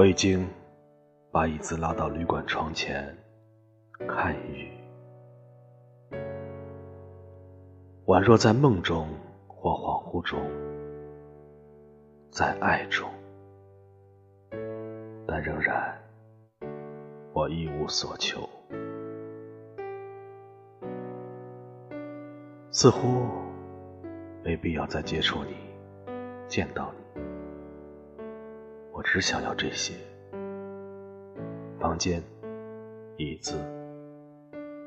我已经把椅子拉到旅馆窗前看雨，宛若在梦中或恍惚中，在爱中，但仍然我一无所求，似乎没必要再接触你，见到你。我只想要这些：房间、椅子、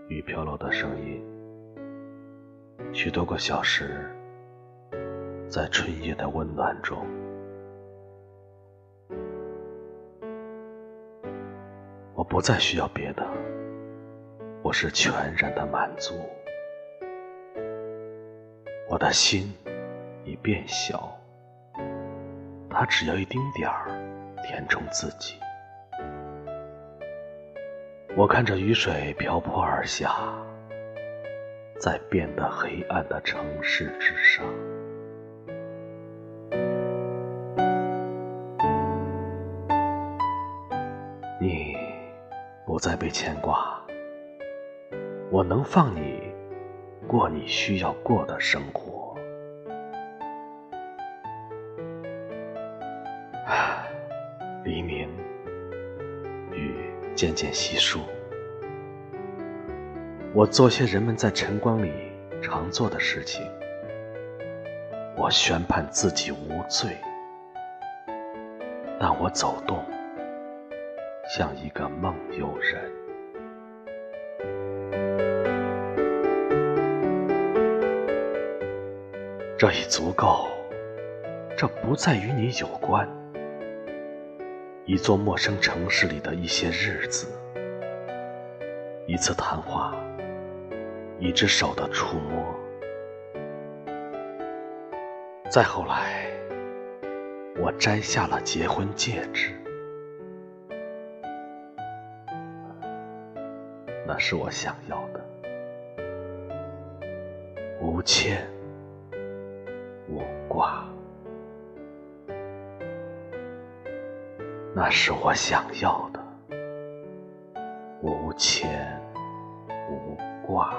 雨飘落的声音，许多个小时，在春夜的温暖中。我不再需要别的，我是全然的满足。我的心已变小。他只要一丁点儿填充自己。我看着雨水瓢泼而下，在变得黑暗的城市之上。你不再被牵挂，我能放你过你需要过的生活。黎明，雨渐渐稀疏。我做些人们在晨光里常做的事情。我宣判自己无罪，但我走动像一个梦游人。这已足够，这不再与你有关。一座陌生城市里的一些日子，一次谈话，一只手的触摸，再后来，我摘下了结婚戒指，那是我想要的，无牵无挂。那是我想要的，无牵无挂。